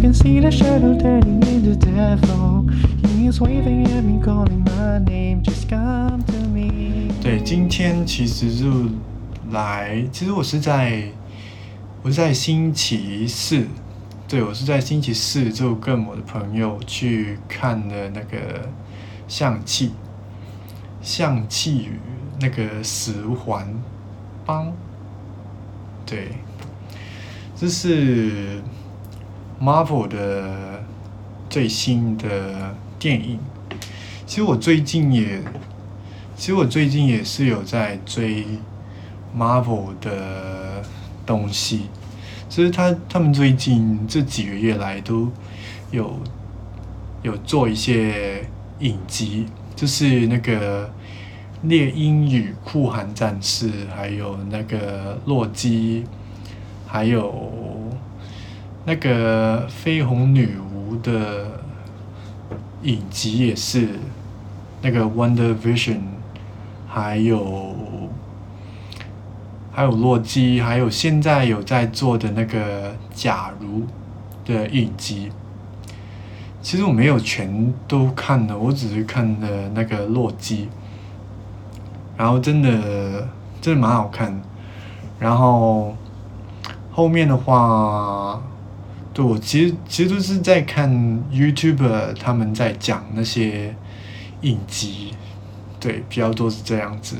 Can see the shadow turning into devil. He's waving at me, calling my name. Just come to me. 对，今天其实就来，其实我是在我是在星期四，对我是在星期四就跟我的朋友去看的那个象气，象气与那个十环帮，对，这是 Marvel 的最新的电影。其实我最近也，其实我最近也是有在追。Marvel 的东西，其实他他们最近这几个月来都有有做一些影集，就是那个猎鹰与酷寒战士，还有那个洛基，还有那个绯红女巫的影集也是那个 Wonder Vision，还有。还有洛基，还有现在有在做的那个假如的影集，其实我没有全都看的，我只是看的那个洛基，然后真的真的蛮好看，然后后面的话，对我其实其实都是在看 YouTube 他们在讲那些影集，对，比较多是这样子，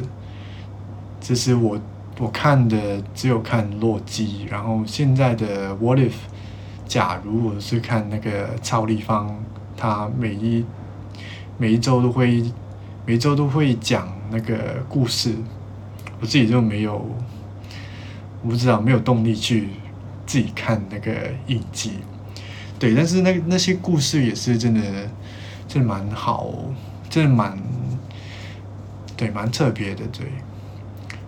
就是我。我看的只有看洛基，然后现在的 What if？假如我是看那个超立方，他每一每一周都会每周都会讲那个故事，我自己就没有，我不知道没有动力去自己看那个影集，对，但是那那些故事也是真的，真的蛮好，真的蛮对，蛮特别的，对。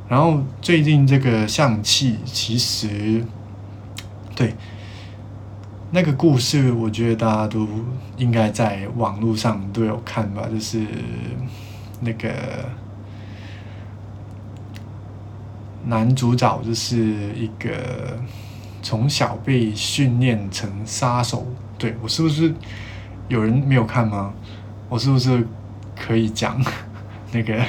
然后最近这个象棋，其实对那个故事，我觉得大家都应该在网络上都有看吧，就是那个男主角就是一个从小被训练成杀手。对我是不是有人没有看吗？我是不是可以讲那个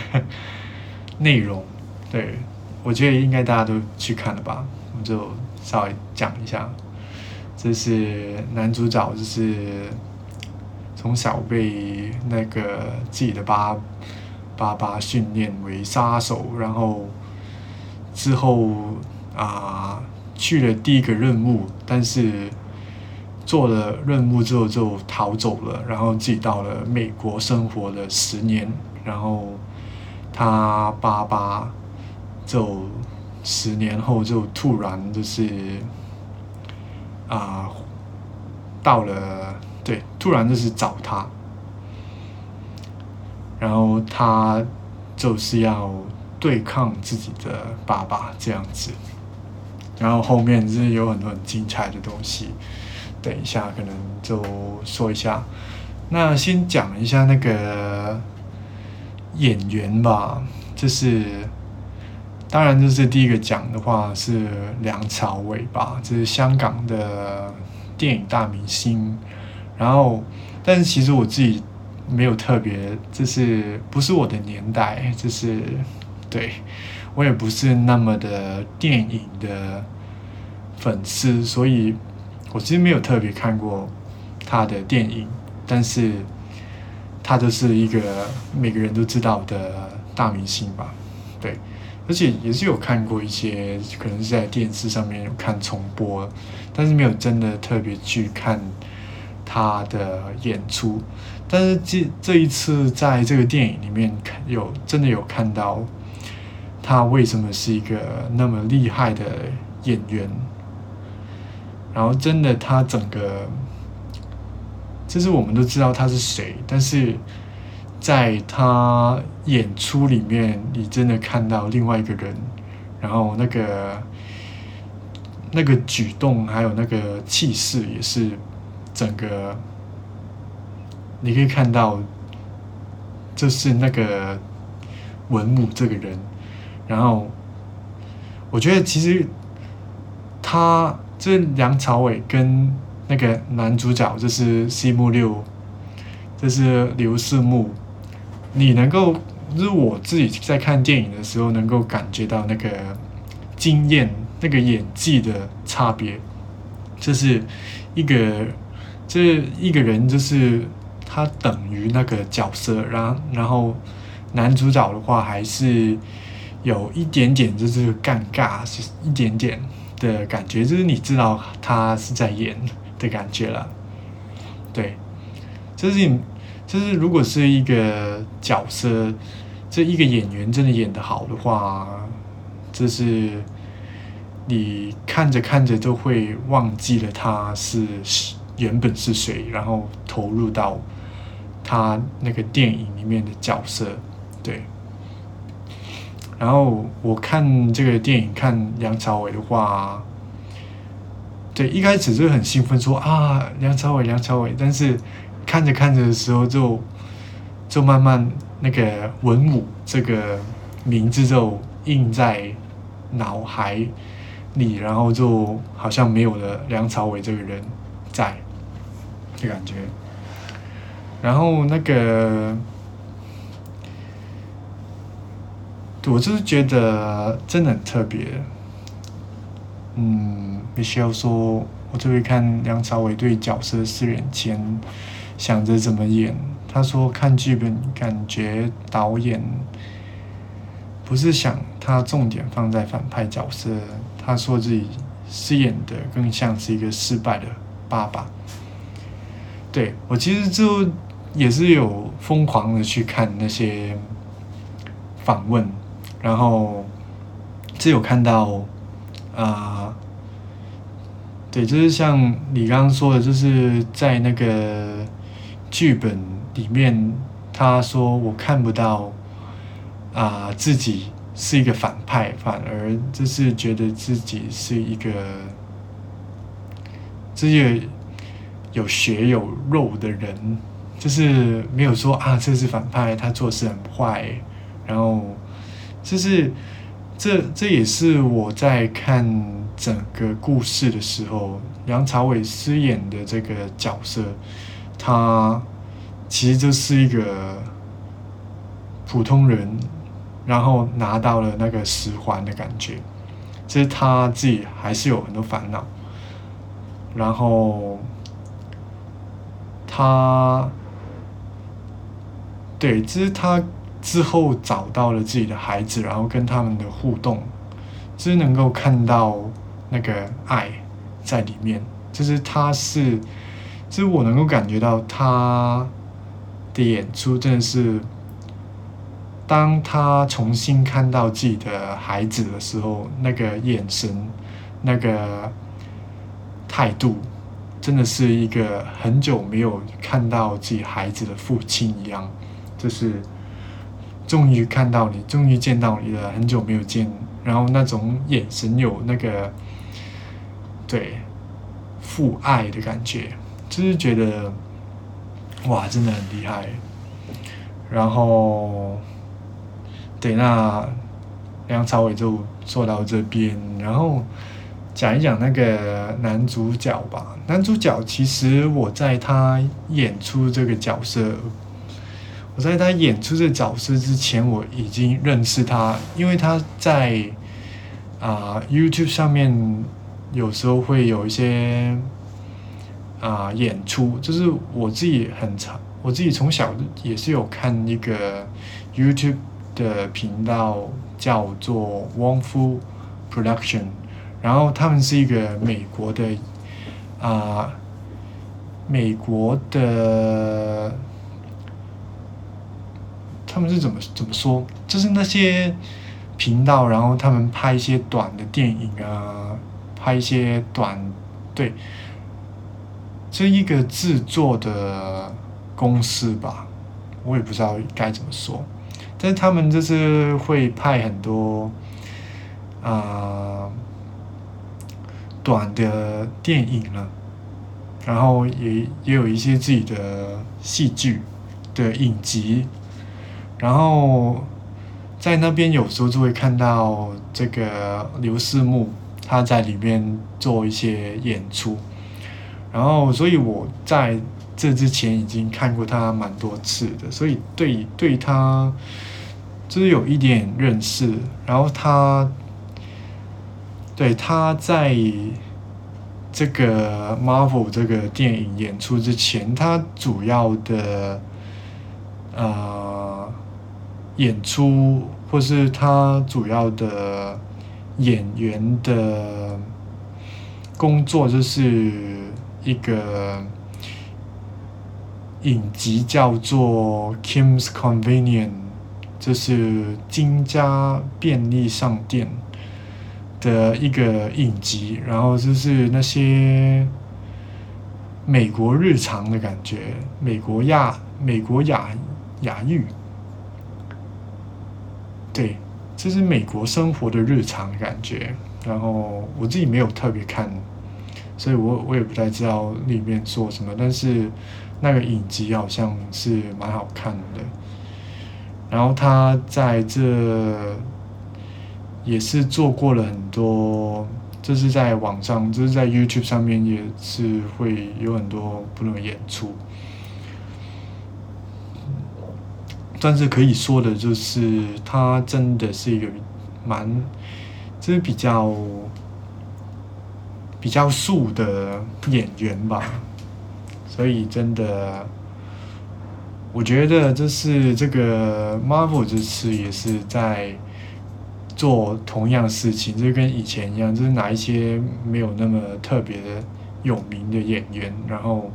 内容？对，我觉得应该大家都去看了吧，我就稍微讲一下。这是男主角，就是从小被那个自己的爸爸爸训练为杀手，然后之后啊去了第一个任务，但是做了任务之后就逃走了，然后自己到了美国生活了十年，然后他爸爸。就十年后，就突然就是啊，到了对，突然就是找他，然后他就是要对抗自己的爸爸这样子，然后后面是有很多很精彩的东西，等一下可能就说一下，那先讲一下那个演员吧，就是。当然，就是第一个讲的话是梁朝伟吧，这是香港的电影大明星。然后，但是其实我自己没有特别，就是不是我的年代，就是对我也不是那么的电影的粉丝，所以我其实没有特别看过他的电影。但是，他就是一个每个人都知道的大明星吧，对。而且也是有看过一些，可能是在电视上面有看重播，但是没有真的特别去看他的演出。但是这这一次在这个电影里面看有真的有看到他为什么是一个那么厉害的演员，然后真的他整个就是我们都知道他是谁，但是在他演出里面，你真的看到另外一个人，然后那个那个举动还有那个气势，也是整个你可以看到，就是那个文武这个人，然后我觉得其实他。这梁朝伟跟那个男主角就是西木六，这是刘四木，你能够就是我自己在看电影的时候能够感觉到那个经验、那个演技的差别，就是一个这一个人就是他等于那个角色，然然后男主角的话还是有一点点就是尴尬，是一点点。的感觉就是你知道他是在演的感觉了，对，就是就是如果是一个角色，这一个演员真的演的好的话，就是你看着看着都会忘记了他是原本是谁，然后投入到他那个电影里面的角色，然后我看这个电影，看梁朝伟的话，对，一开始就很兴奋，说啊，梁朝伟，梁朝伟。但是看着看着的时候，就就慢慢那个文武这个名字就印在脑海里，然后就好像没有了梁朝伟这个人在的感觉。然后那个。我就是觉得真的很特别。嗯，Michelle 说，我特别看梁朝伟对角色四人前想着怎么演。他说看剧本感觉导演不是想他重点放在反派角色，他说自己饰演的更像是一个失败的爸爸。对我其实就也是有疯狂的去看那些访问。然后，只有看到，啊，对，就是像你刚刚说的，就是在那个剧本里面，他说我看不到，啊，自己是一个反派，反而就是觉得自己是一个，这些有血有肉的人，就是没有说啊，这是反派，他做事很坏，然后。就是这这也是我在看整个故事的时候，梁朝伟饰演的这个角色，他其实就是一个普通人，然后拿到了那个十环的感觉，就是他自己还是有很多烦恼，然后他对，其实他。之后找到了自己的孩子，然后跟他们的互动，就是能够看到那个爱在里面。就是他是，就是我能够感觉到他的演出真的是，当他重新看到自己的孩子的时候，那个眼神、那个态度，真的是一个很久没有看到自己孩子的父亲一样，就是。终于看到你，终于见到你了，很久没有见，然后那种眼神有那个，对，父爱的感觉，就是觉得，哇，真的很厉害。然后，对，那梁朝伟就说到这边，然后讲一讲那个男主角吧。男主角其实我在他演出这个角色。我在他演出这角色之前，我已经认识他，因为他在啊 YouTube 上面有时候会有一些啊演出，就是我自己很长，我自己从小也是有看一个 YouTube 的频道叫做汪夫 Production，然后他们是一个美国的啊美国的。他们是怎么怎么说？就是那些频道，然后他们拍一些短的电影啊，拍一些短对，这一个制作的公司吧，我也不知道该怎么说，但是他们就是会拍很多啊短的电影了，然后也也有一些自己的戏剧的影集，然后在那边有时候就会看到这个刘世木他在里面做一些演出。然后，所以我在这之前已经看过他蛮多次的，所以对对他就是有一点认识。然后他对他在这个 Marvel 这个电影演出之前，他主要的呃演出或是他主要的演员的工作就是。一个影集叫做《Kim's Convenience》，这是金家便利商店的一个影集，然后就是那些美国日常的感觉，美国亚美国亚亚裔，对，这是美国生活的日常感觉，然后我自己没有特别看。所以我我也不太知道里面做什么，但是那个影集好像是蛮好看的。然后他在这也是做过了很多，就是在网上，就是在 YouTube 上面也是会有很多不同的演出。但是可以说的就是，他真的是一个蛮，就是比较。比较素的演员吧，所以真的，我觉得就是这个 Marvel 这次也是在做同样事情，就跟以前一样，就是拿一些没有那么特别的有名的演员，然后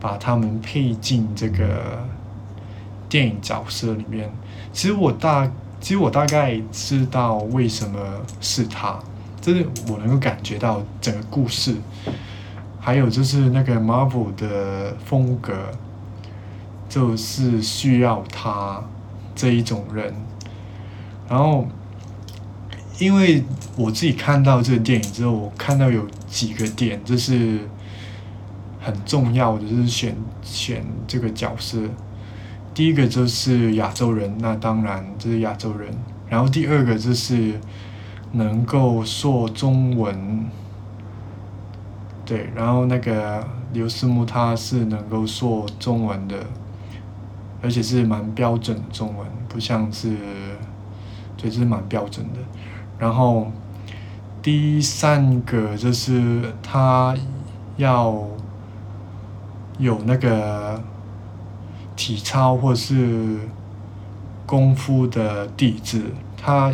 把他们配进这个电影角色里面。其实我大，其实我大概知道为什么是他。就是我能够感觉到整个故事，还有就是那个 Marvel 的风格，就是需要他这一种人。然后，因为我自己看到这个电影之后，我看到有几个点就是很重要的，就是选选这个角色。第一个就是亚洲人，那当然这是亚洲人。然后第二个就是。能够说中文，对，然后那个刘思慕他是能够说中文的，而且是蛮标准的中文，不像是，对，是蛮标准的。然后第三个就是他要有那个体操或是功夫的底子，他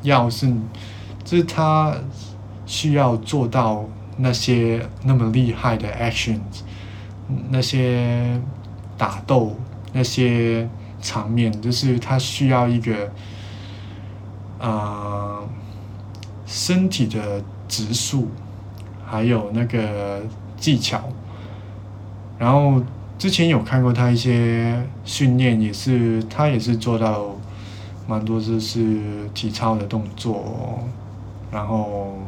要是。就是他需要做到那些那么厉害的 actions，那些打斗那些场面，就是他需要一个啊身体的直速，还有那个技巧。然后之前有看过他一些训练，也是他也是做到蛮多就是体操的动作。然后，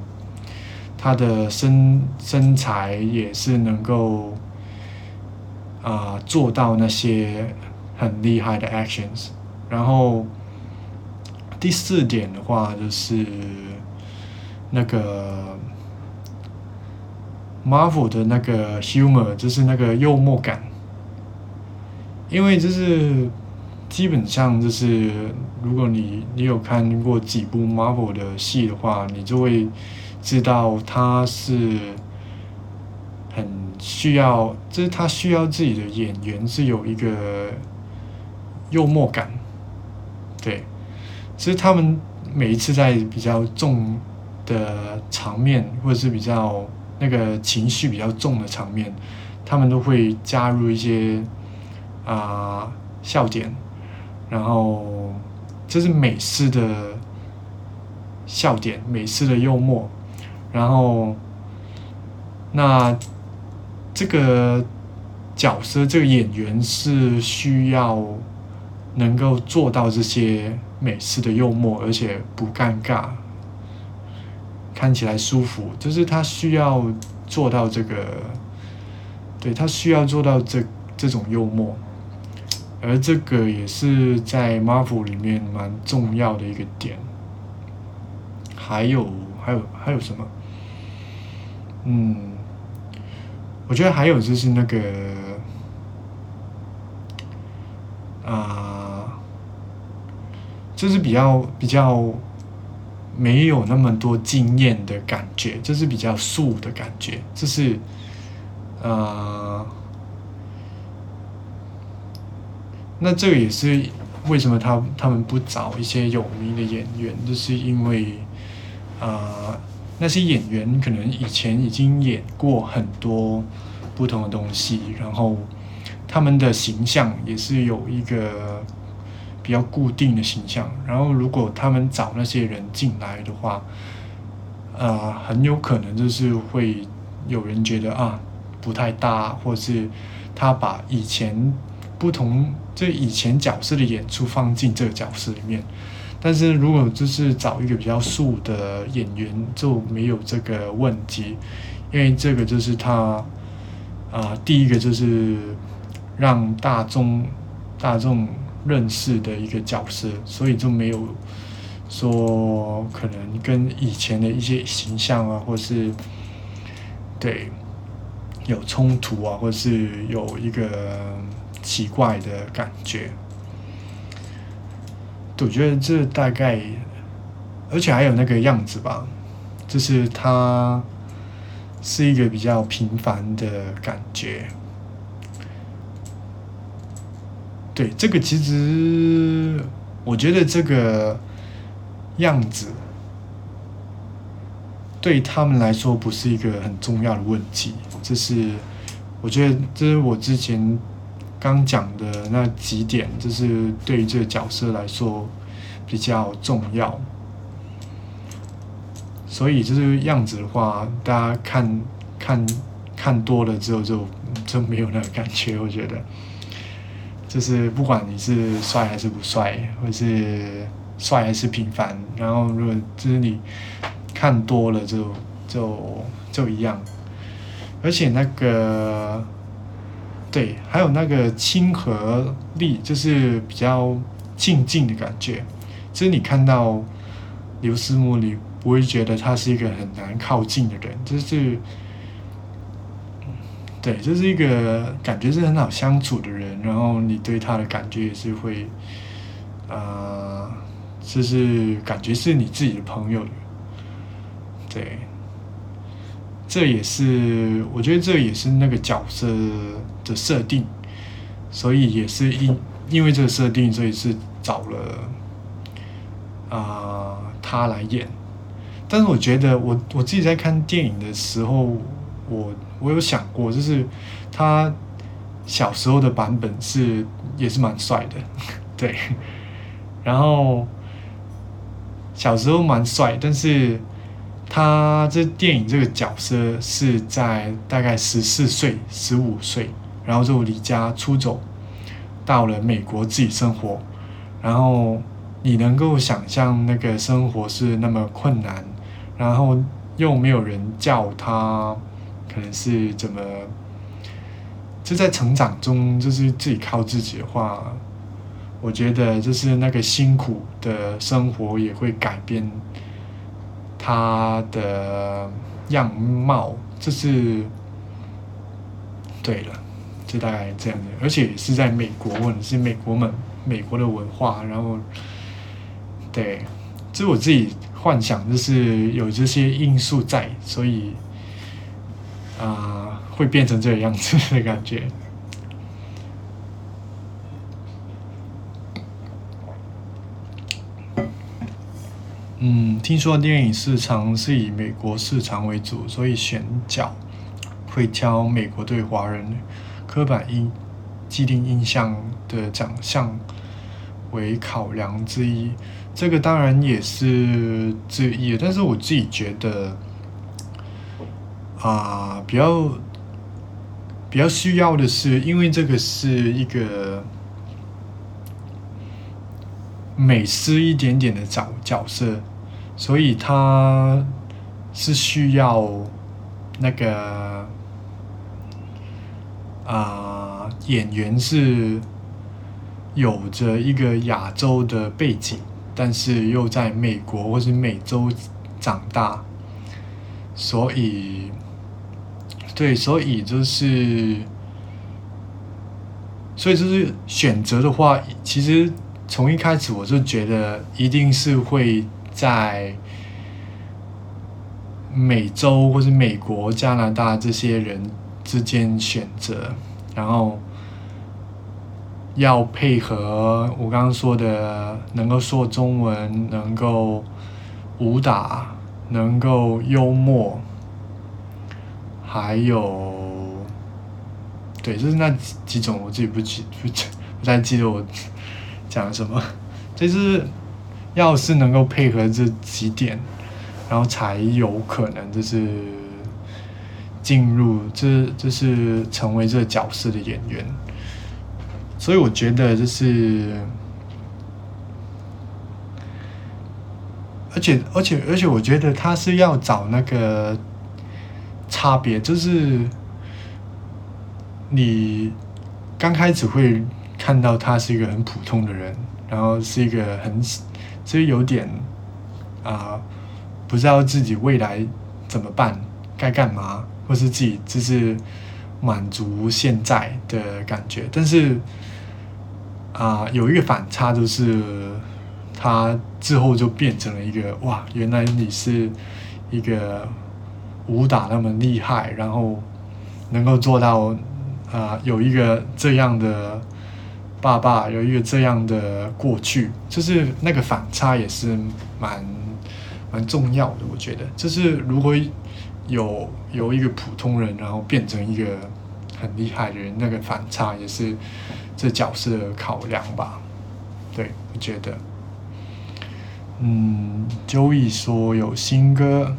他的身身材也是能够啊做到那些很厉害的 actions。然后第四点的话就是那个 Marvel 的那个 humor，就是那个幽默感，因为就是。基本上就是，如果你你有看过几部 Marvel 的戏的话，你就会知道他是很需要，就是他需要自己的演员是有一个幽默感，对，其实他们每一次在比较重的场面，或者是比较那个情绪比较重的场面，他们都会加入一些啊笑点。然后，这是美式的笑点，美式的幽默。然后，那这个角色这个演员是需要能够做到这些美式的幽默，而且不尴尬，看起来舒服，就是他需要做到这个，对他需要做到这这种幽默，而这个也是在 Marvel 里面蛮重要的一个点。还有还有还有什么？嗯，我觉得还有就是那个啊，就是比较比较没有那么多经验的感觉，就是比较素的感觉，就是呃，那这个也是为什么他他们不找一些有名的演员，就是因为啊。那些演员可能以前已经演过很多不同的东西，然后他们的形象也是有一个比较固定的形象。然后如果他们找那些人进来的话，呃，很有可能就是会有人觉得啊不太搭，或是他把以前不同这以前角色的演出放进这个角色里面。但是如果就是找一个比较素的演员，就没有这个问题，因为这个就是他，啊，第一个就是让大众大众认识的一个角色，所以就没有说可能跟以前的一些形象啊，或是对有冲突啊，或是有一个奇怪的感觉。我觉得这大概，而且还有那个样子吧，就是他是一个比较平凡的感觉。对，这个其实我觉得这个样子对他们来说不是一个很重要的问题。这是我觉得这是我之前。刚讲的那几点，就是对于这个角色来说比较重要。所以就是样子的话，大家看看看多了之后，就就没有那个感觉。我觉得，就是不管你是帅还是不帅，或是帅还是平凡，然后如果就是你看多了，就就就一样。而且那个。对，还有那个亲和力，就是比较静静的感觉。就是你看到刘思慕，你不会觉得他是一个很难靠近的人，就是，对，就是一个感觉是很好相处的人。然后你对他的感觉也是会，呃，就是感觉是你自己的朋友。对。这也是，我觉得这也是那个角色的设定，所以也是因因为这个设定，所以是找了啊他来演。但是我觉得，我我自己在看电影的时候，我我有想过，就是他小时候的版本是也是蛮帅的，对。然后小时候蛮帅，但是。他这电影这个角色是在大概十四岁、十五岁，然后就离家出走，到了美国自己生活。然后你能够想象那个生活是那么困难，然后又没有人叫他，可能是怎么？就在成长中，就是自己靠自己的话，我觉得就是那个辛苦的生活也会改变。他的样貌，这是对了，就大概这样的，而且是在美国，或者是美国们美国的文化，然后对，这我自己幻想，就是有这些因素在，所以啊，会变成这个样子的感觉。嗯，听说电影市场是以美国市场为主，所以选角会挑美国对华人刻板印既定印象的长相为考量之一。这个当然也是之一，但是我自己觉得啊，比较比较需要的是，因为这个是一个美式一点点的角角色，所以他是需要那个啊演员是有着一个亚洲的背景，但是又在美国或是美洲长大，所以。对，所以就是，所以就是选择的话，其实从一开始我就觉得一定是会在美洲或是美国、加拿大这些人之间选择，然后要配合我刚刚说的，能够说中文，能够武打，能够幽默。还有，对，就是那几几种，我自己不记不不太记得我讲什么，就是要是能够配合这几点，然后才有可能就是进入这就是成为这个角色的演员，所以我觉得就是，而且而且而且我觉得他是要找那个。差别就是，你刚开始会看到他是一个很普通的人，然后是一个很，其实有点啊，不知道自己未来怎么办，该干嘛，或是自己就是满足现在的感觉。但是啊，有一个反差，就是他之后就变成了一个哇，原来你是一个。武打那么厉害，然后能够做到啊，有一个这样的爸爸，有一个这样的过去，就是那个反差也是蛮蛮重要的。我觉得，就是如果有由一个普通人，然后变成一个很厉害的人，那个反差也是这角色的考量吧。对，我觉得，嗯，周易说有新歌。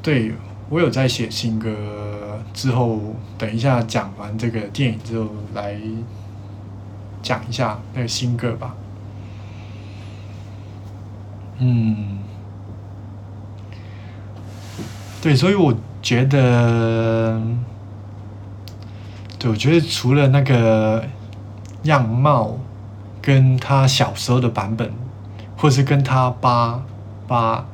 对，我有在写新歌，之后等一下讲完这个电影之后来讲一下那个新歌吧。嗯，对，所以我觉得，对，我觉得除了那个样貌跟他小时候的版本，或是跟他爸爸。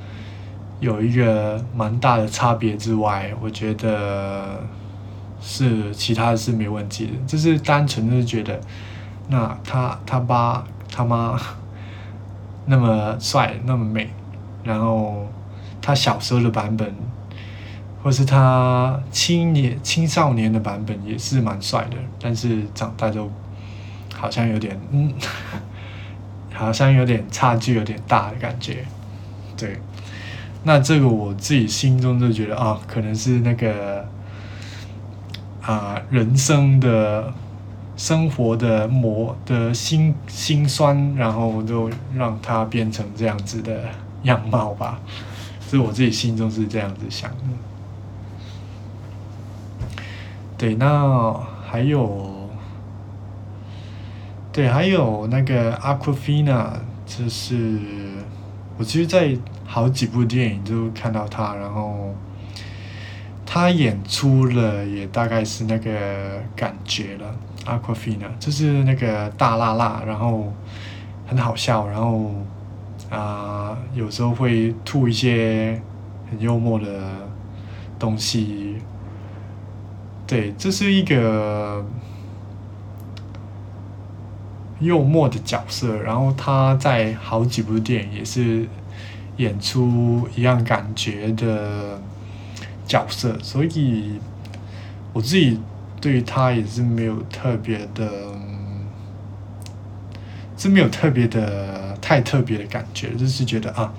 有一个蛮大的差别之外，我觉得是其他的是没问题的，就是单纯是觉得，那他他爸他妈那么帅那么美，然后他小时候的版本，或是他青年青少年的版本也是蛮帅的，但是长大就好像有点嗯，好像有点差距有点大的感觉，对。那这个我自己心中就觉得啊，可能是那个啊人生的生活的磨的心心酸，然后就让它变成这样子的样貌吧。是我自己心中是这样子想的。对，那还有，对，还有那个 Aquafina，就是我其实，在。好几部电影都看到他，然后他演出了也大概是那个感觉了。Aquafina 就是那个大辣辣，然后很好笑，然后啊有时候会吐一些很幽默的东西。对，这是一个幽默的角色，然后他在好几部电影也是。演出一样感觉的角色，所以我自己对他也是没有特别的，是没有特别的太特别的感觉，就是觉得啊，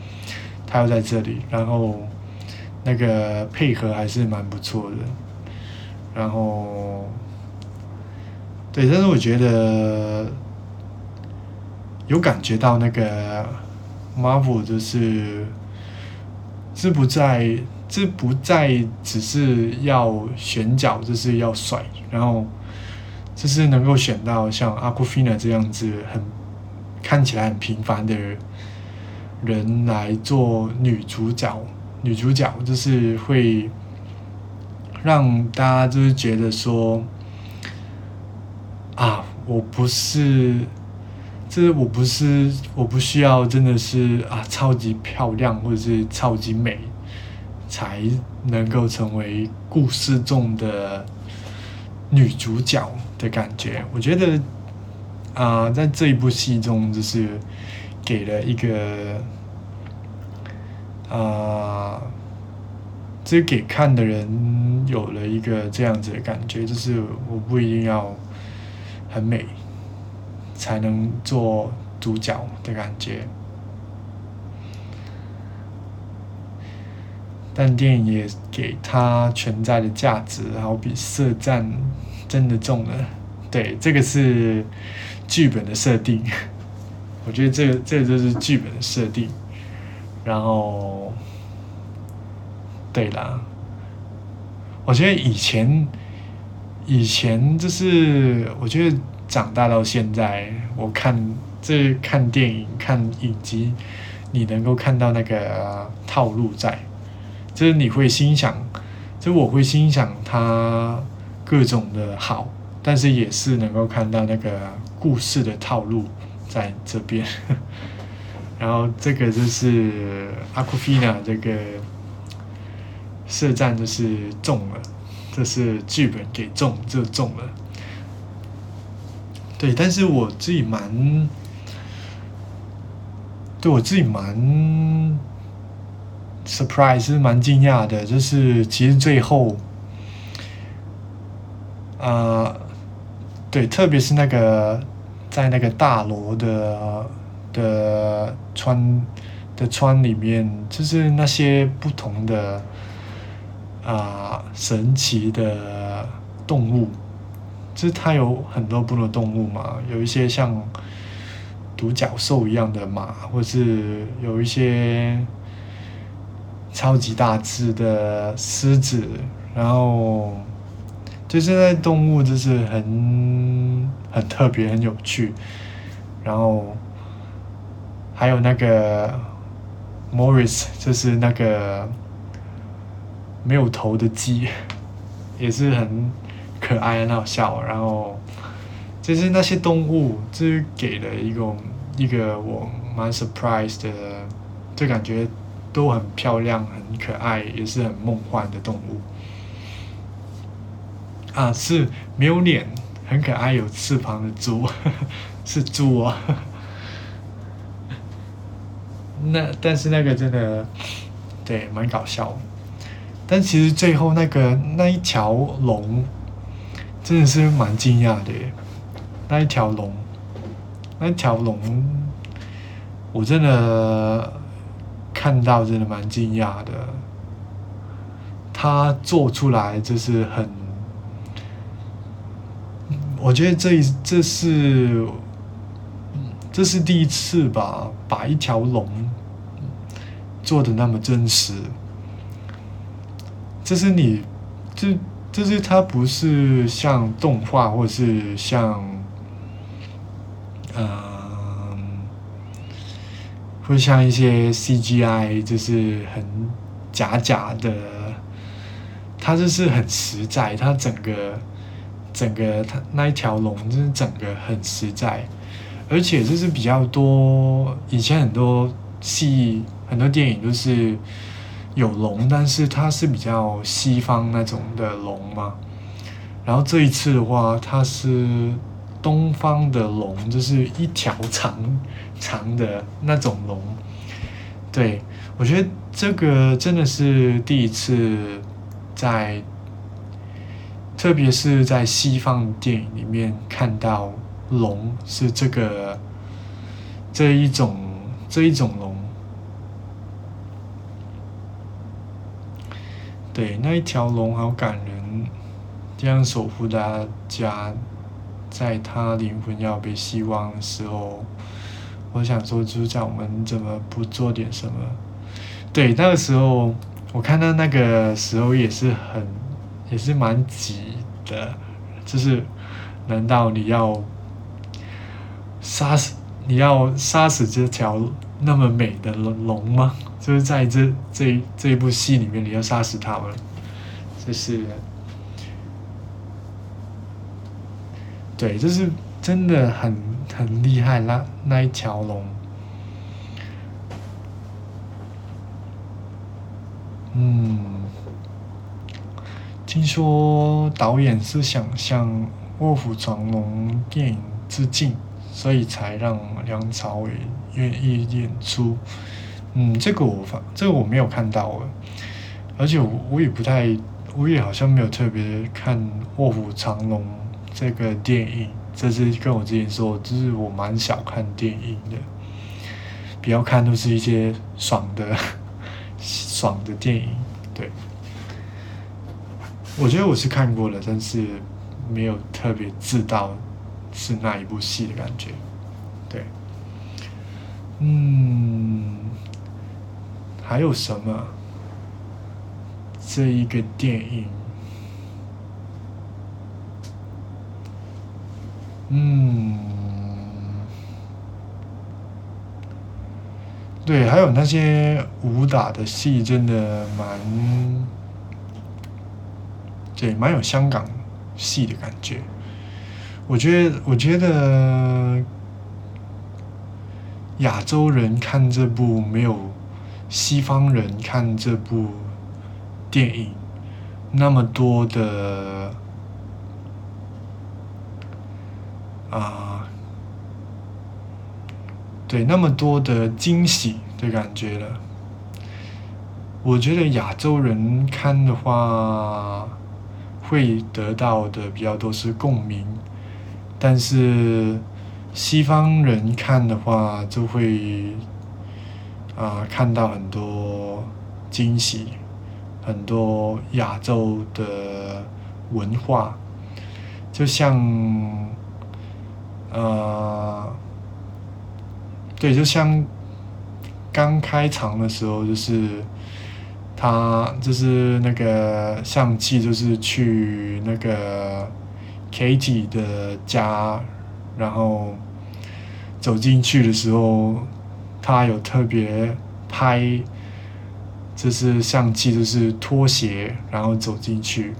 他要在这里，然后那个配合还是蛮不错的，然后对，但是我觉得有感觉到那个。Marvel 就是是不在这不再只是要选角，就是要帅，然后就是能够选到像阿库菲娜这样子很看起来很平凡的人来做女主角。女主角就是会让大家就是觉得说啊，我不是，就是我不是，我不需要真的是啊超级漂亮或者是超级美。才能够成为故事中的女主角的感觉。我觉得啊，在这一部戏中，就是给了一个啊，这给看的人有了一个这样子的感觉，就是我不一定要很美才能做主角的感觉。但电影也给它存在的价值，好比色战真的中了，对，这个是剧本的设定，我觉得这个这个就是剧本的设定，然后，对啦，我觉得以前以前就是我觉得长大到现在，我看这看电影看影集，你能够看到那个套路在。就是你会心想，就我会心想他各种的好，但是也是能够看到那个故事的套路在这边。然后这个就是阿库菲娜这个射战就是中了，这是剧本给中就中了。对，但是我自己蛮，对我自己蛮。surprise 蛮惊讶的，就是其实最后，呃，对，特别是那个在那个大楼的的窗的窗里面，就是那些不同的啊神奇的动物，就是它有很多不同的动物嘛，有一些像独角兽一样的马，或是有一些。超级大只的狮子，然后就现在动物就是很很特别很有趣，然后还有那个 Morris 就是那个没有头的鸡，也是很可爱很好笑，然后就是那些动物就是给了一个一个我蛮 surprise 的，就感觉。都很漂亮，很可爱，也是很梦幻的动物。啊，是没有脸，很可爱，有翅膀的猪，是猪啊。那但是那个真的，对，蛮搞笑。但其实最后那个那一条龙，真的是蛮惊讶的。那一条龙，那一条龙，我真的。看到真的蛮惊讶的，他做出来就是很，我觉得这这是这是第一次吧，把一条龙做的那么真实，这是你这这是它不是像动画或者是像，呃。会像一些 CGI，就是很假假的，它就是很实在，它整个整个它那一条龙就是整个很实在，而且就是比较多以前很多戏很多电影都是有龙，但是它是比较西方那种的龙嘛，然后这一次的话，它是。东方的龙就是一条长长的那种龙，对我觉得这个真的是第一次在，特别是在西方电影里面看到龙是这个这一种这一种龙，对那一条龙好感人，这样守护大家。在他灵魂要被希望的时候，我想说，主角们怎么不做点什么？对，那个时候我看到那个时候也是很，也是蛮急的，就是难道你要杀死你要杀死这条那么美的龙龙吗？就是在这这这一部戏里面，你要杀死他们，就是。对，就是真的很很厉害，那那一条龙，嗯，听说导演是想向《卧虎藏龙》电影致敬，所以才让梁朝伟愿意演出。嗯，这个我发，这个我没有看到，而且我我也不太，我也好像没有特别看《卧虎藏龙》。这个电影，这是跟我之前说，就是我蛮少看电影的，比较看都是一些爽的、爽的电影。对，我觉得我是看过了，但是没有特别知道是那一部戏的感觉。对，嗯，还有什么？这一个电影。嗯，对，还有那些武打的戏，真的蛮，对，蛮有香港戏的感觉。我觉得，我觉得亚洲人看这部没有西方人看这部电影那么多的。啊，对，那么多的惊喜的感觉了。我觉得亚洲人看的话，会得到的比较多是共鸣，但是西方人看的话，就会啊看到很多惊喜，很多亚洲的文化，就像。呃，对，就像刚开场的时候，就是他就是那个相机，就是去那个 Katie 的家，然后走进去的时候，他有特别拍，就是相机就是拖鞋，然后走进去。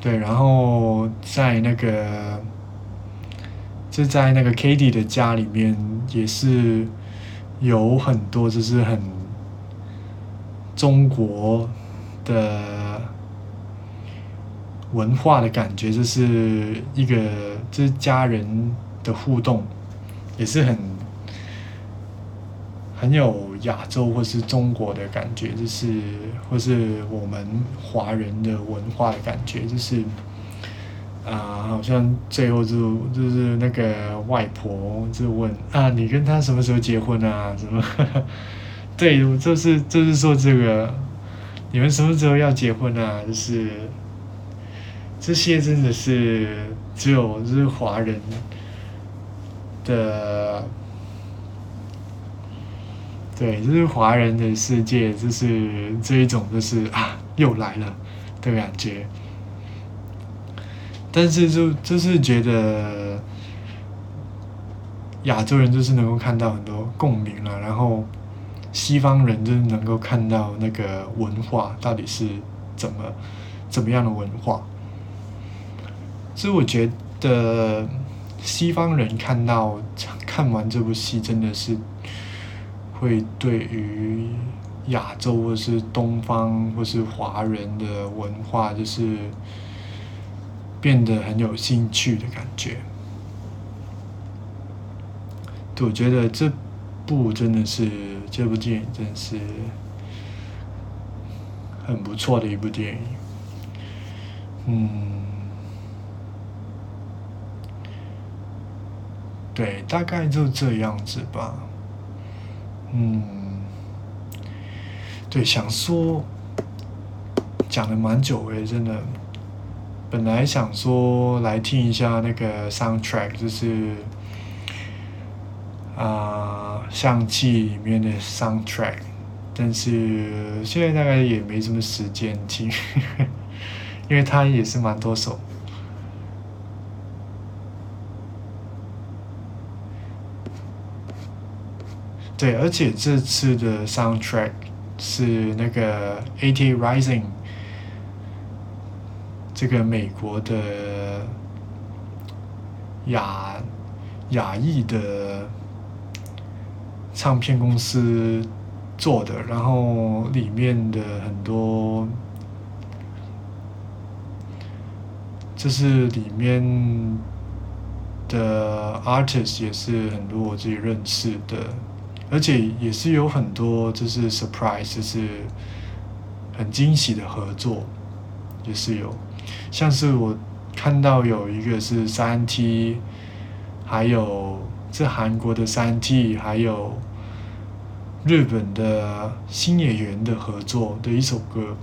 对，然后在那个，就在那个 Katie 的家里面，也是有很多就是很中国的文化的感觉，就是一个就是家人的互动，也是很很有。亚洲或是中国的感觉，就是或是我们华人的文化的感觉，就是啊，好像最后就就是那个外婆就问啊，你跟他什么时候结婚啊？什么？对，就是就是说这个，你们什么时候要结婚啊？就是这些真的是只有就是华人的。对，就是华人的世界，就是这一种，就是啊，又来了的感觉。但是就就是觉得亚洲人就是能够看到很多共鸣了，然后西方人就是能够看到那个文化到底是怎么怎么样的文化。所以我觉得西方人看到看完这部戏，真的是。会对于亚洲或是东方或是华人的文化，就是变得很有兴趣的感觉。我觉得这部真的是这部电影，真是很不错的一部电影。嗯，对，大概就这样子吧。嗯，对，想说讲了蛮久诶，真的。本来想说来听一下那个 soundtrack，就是啊，相机里面的 soundtrack，但是现在大概也没什么时间听，因为它也是蛮多首。对，而且这次的 soundtrack 是那个 AT Rising 这个美国的亚亚裔的唱片公司做的，然后里面的很多，就是里面的 artist 也是很多我自己认识的。而且也是有很多就是 surprise，就是很惊喜的合作，也是有，像是我看到有一个是三 T，还有是韩国的三 T，还有日本的新演员的合作的一首歌，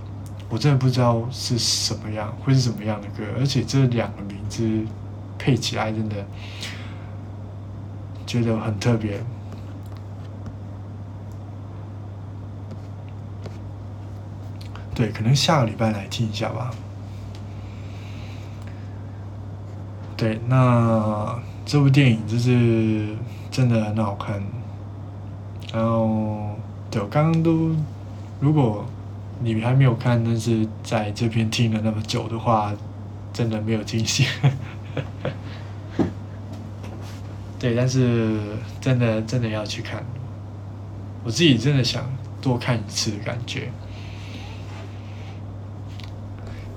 我真的不知道是什么样，会是什么样的歌，而且这两个名字配起来真的觉得很特别。对，可能下个礼拜来听一下吧。对，那这部电影就是真的很好看。然后，对我刚刚都，如果你还没有看，但是在这边听了那么久的话，真的没有惊喜。对，但是真的真的要去看，我自己真的想多看一次的感觉。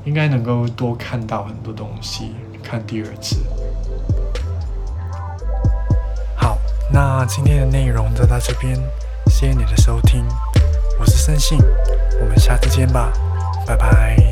应该能够多看到很多东西，看第二次。好，那今天的内容就到这边，谢谢你的收听，我是森信，我们下次见吧，拜拜。